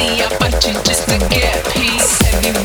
see, I fight you just to get peace.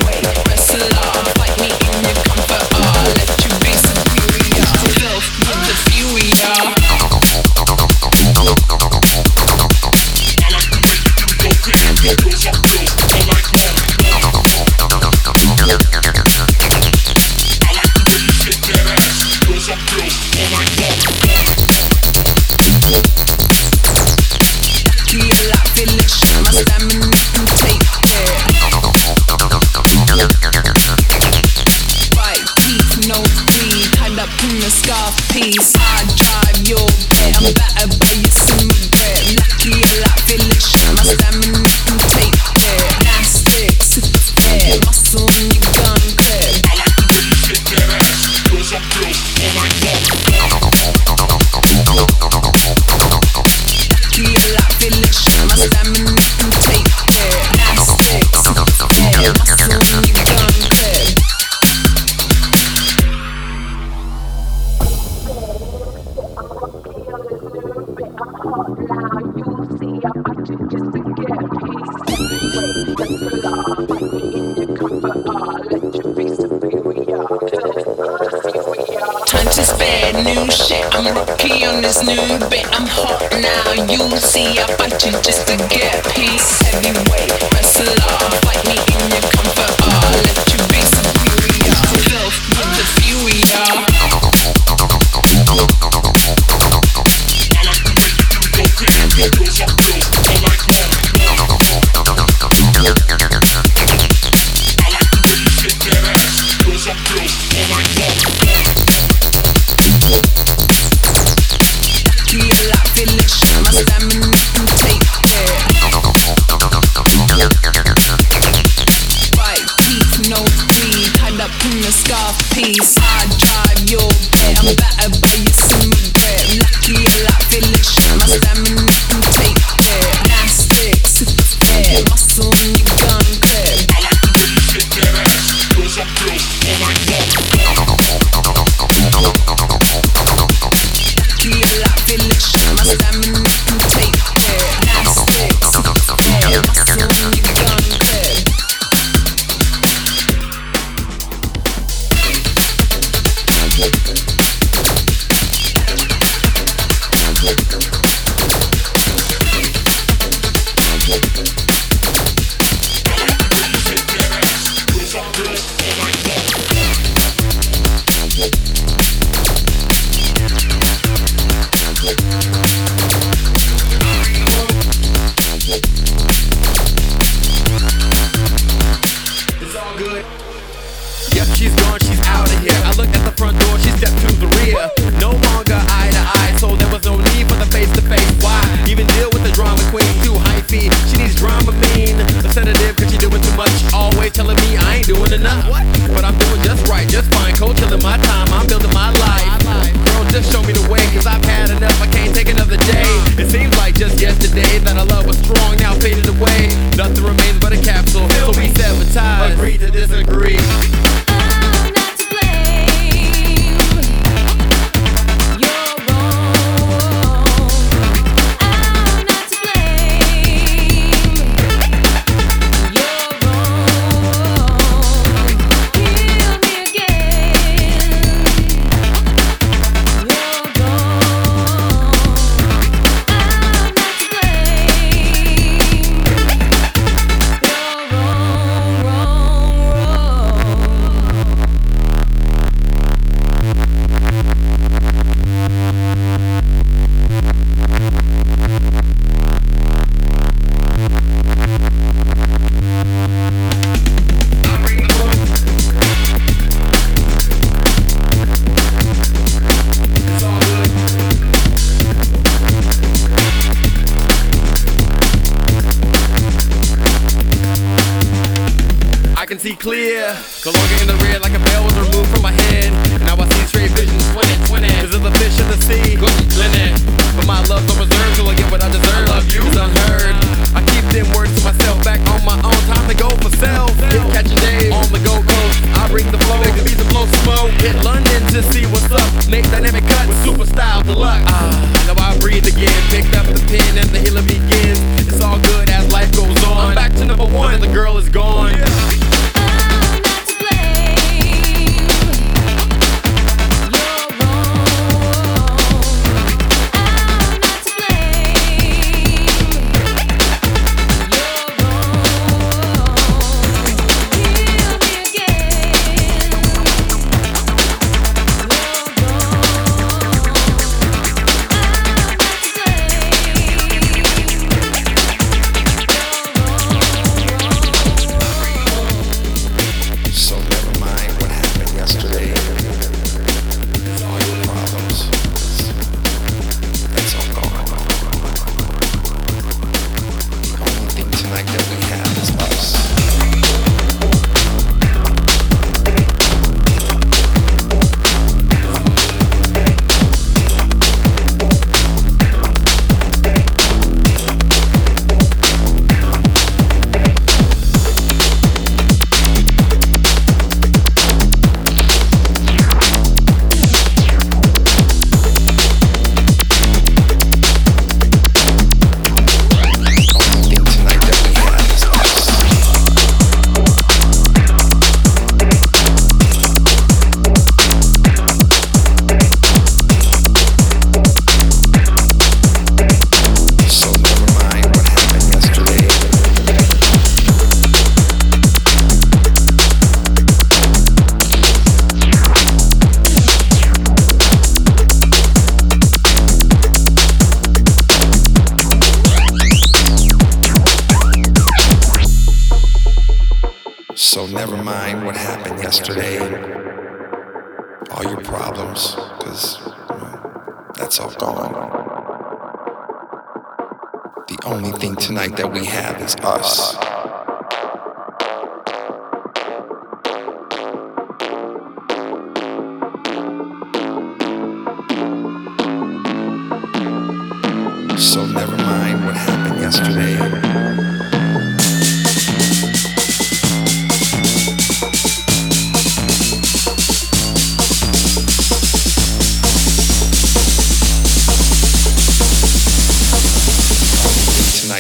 Make dynamic cuts Superstyle Deluxe. Ah, now I breathe again. Picked up the pen and the healing begins. It's all good as life goes on. I'm back to number one and the girl is gone. Yeah.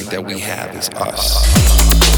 that we have is us.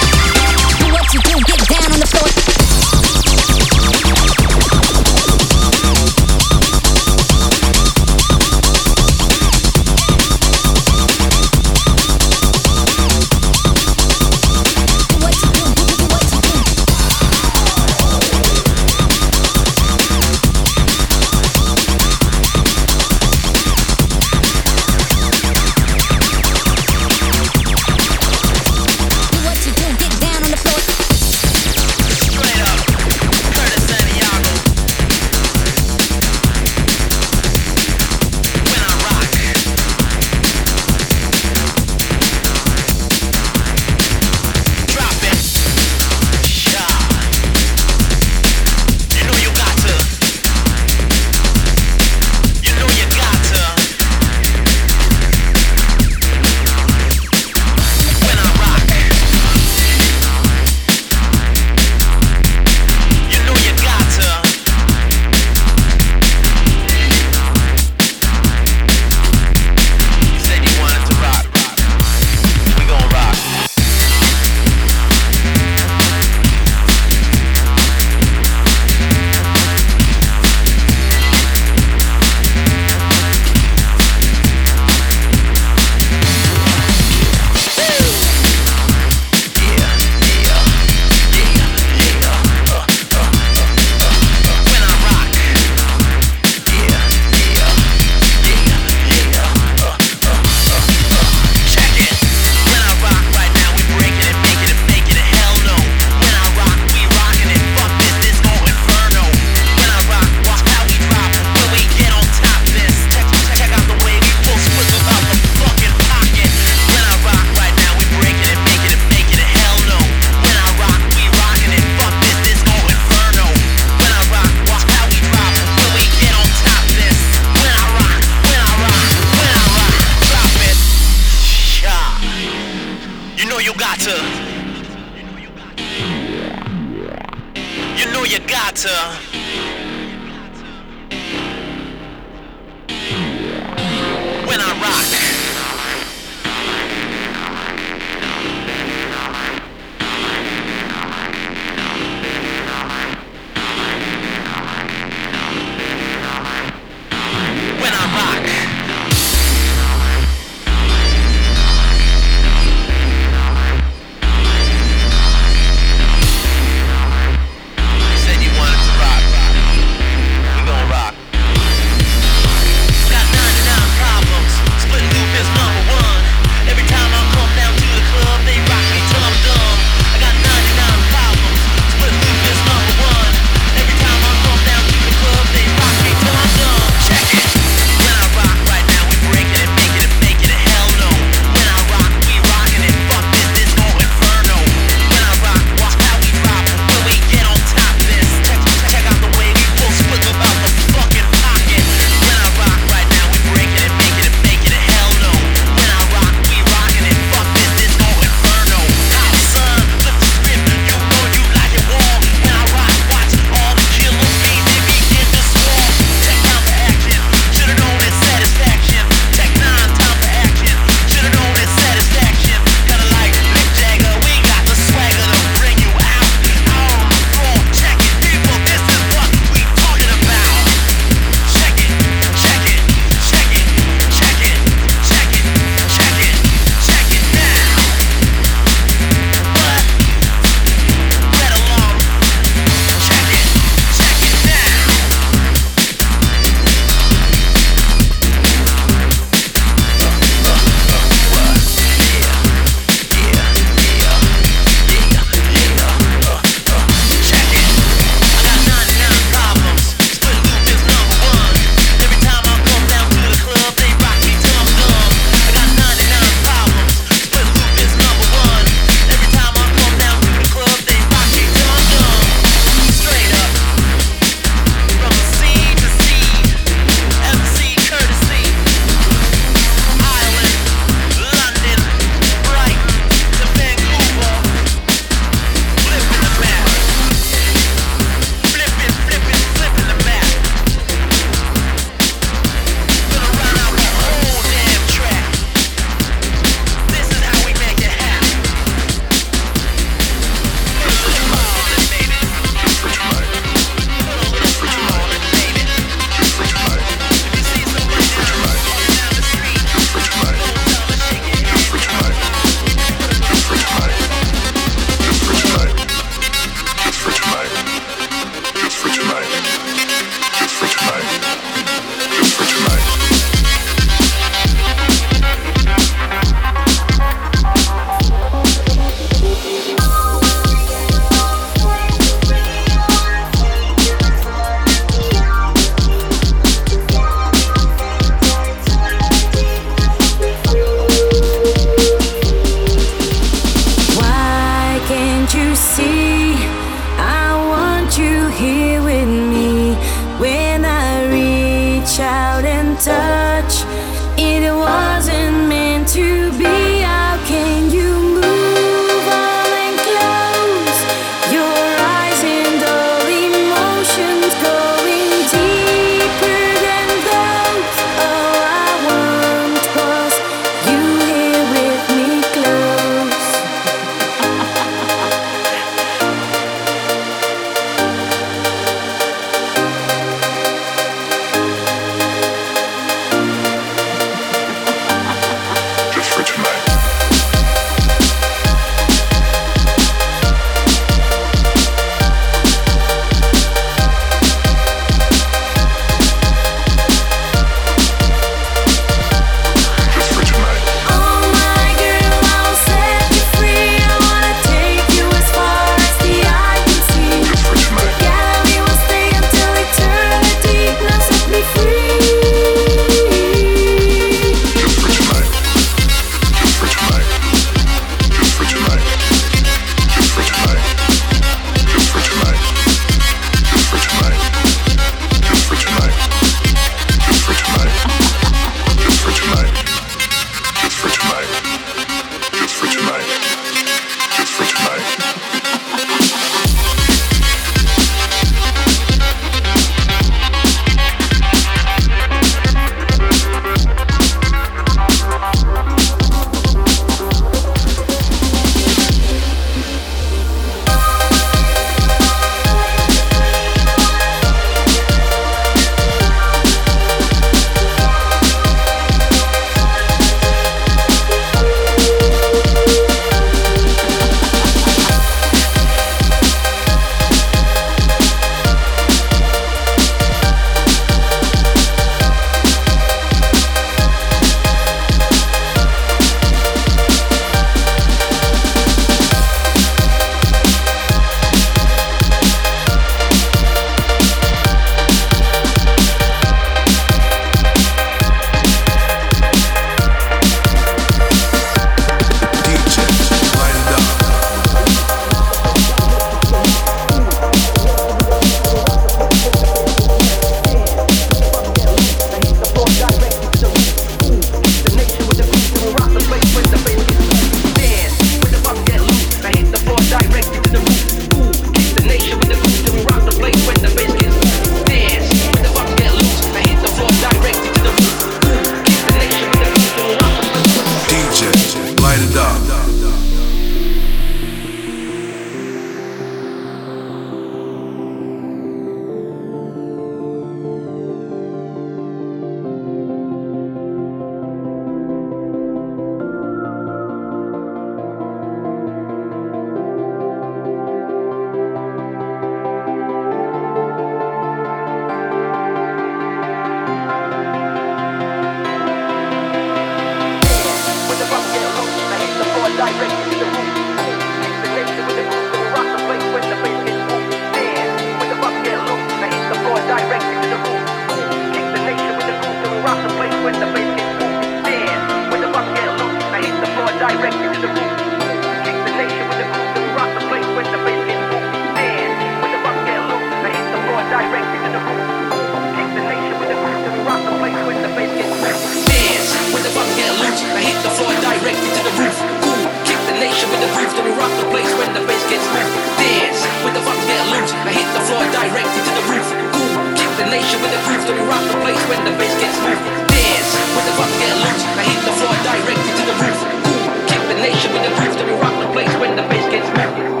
up the place when the bass gets ripped. Dance when the buttons get loose. I hit the floor directly to the roof. Cool, kick the nation with the groove. So we rock the place when the bass gets moved. Dance when the buttons get loose. I hit the floor directly to the roof. Cool, kick the nation with the groove. So we rock the place when the bass gets moved.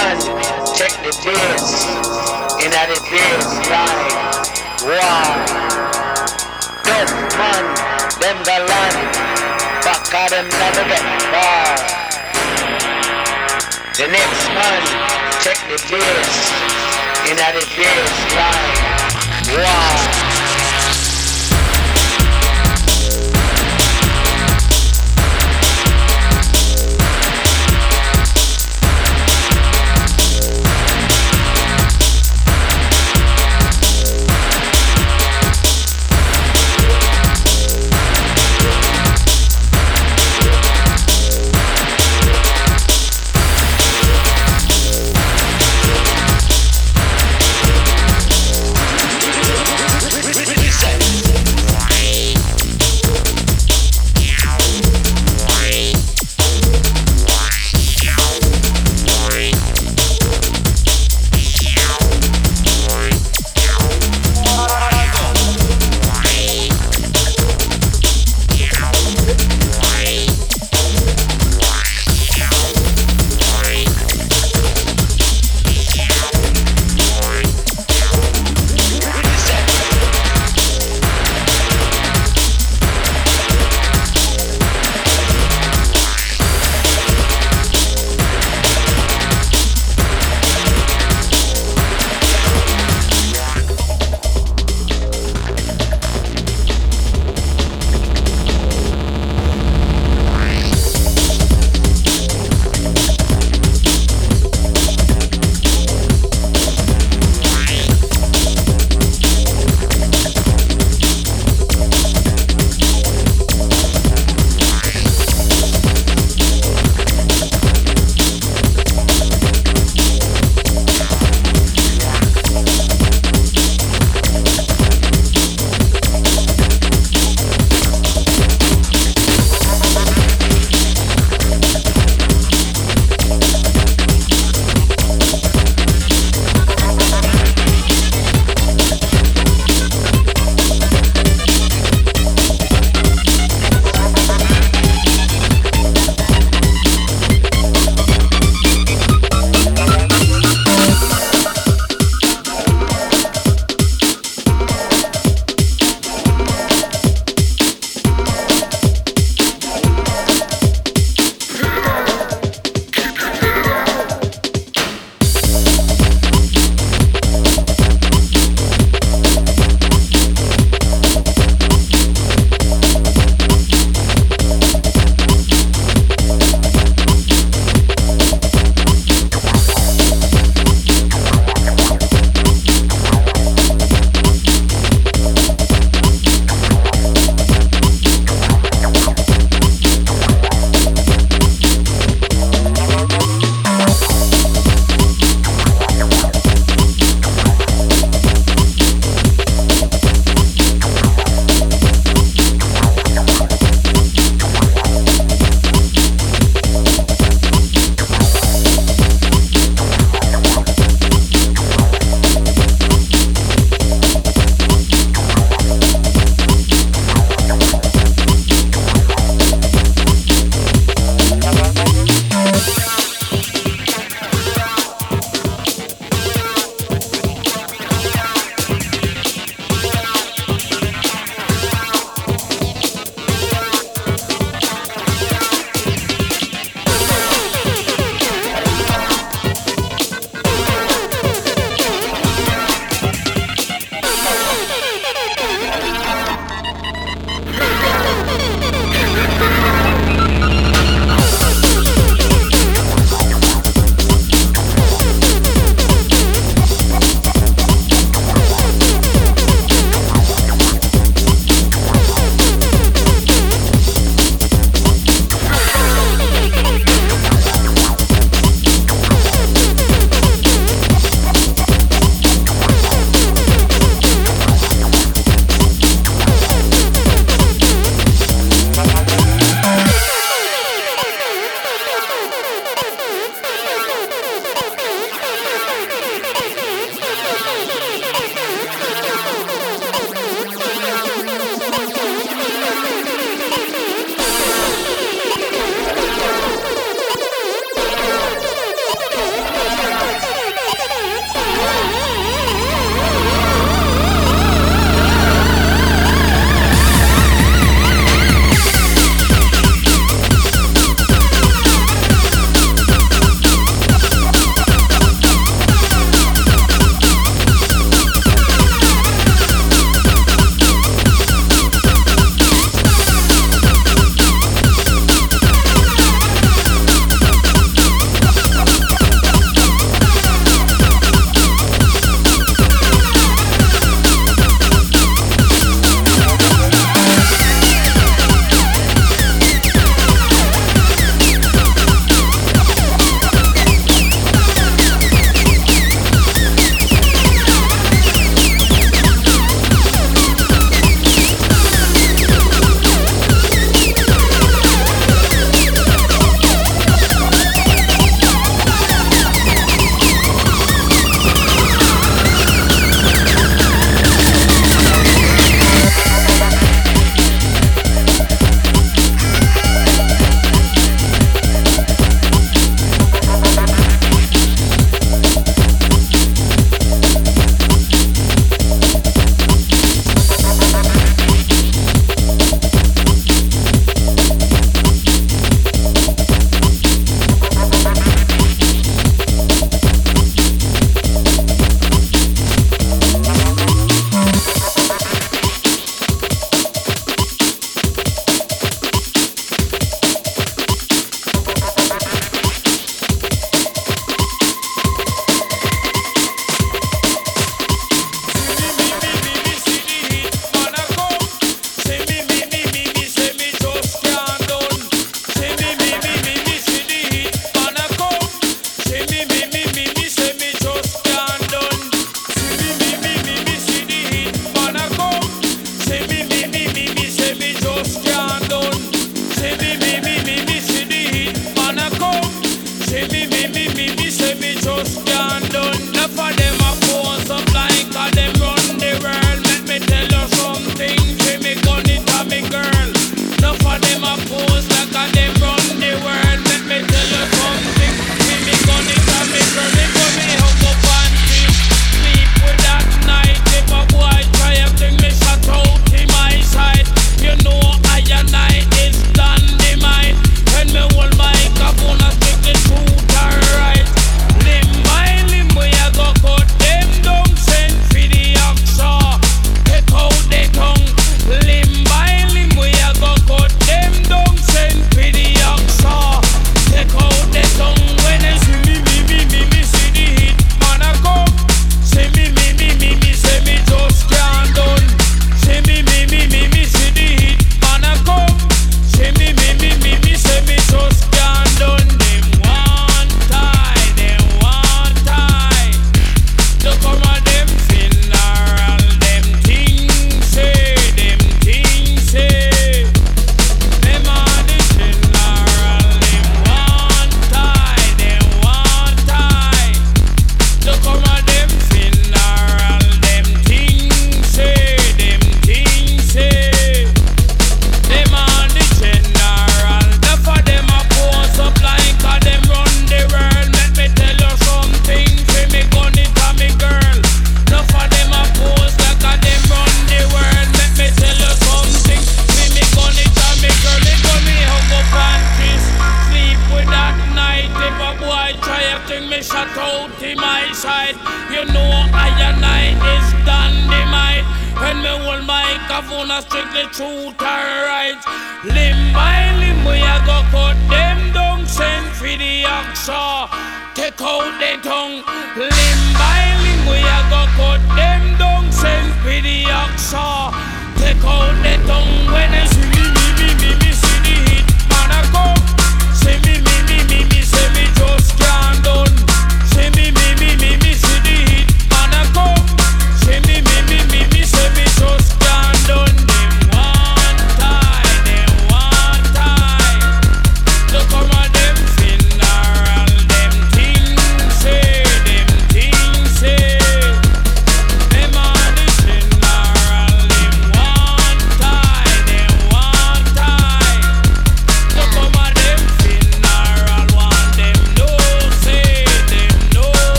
Man, check the days. In the days line. War. Tough man, them go land. Of them never get far. The next man, check the days. In the days line. War.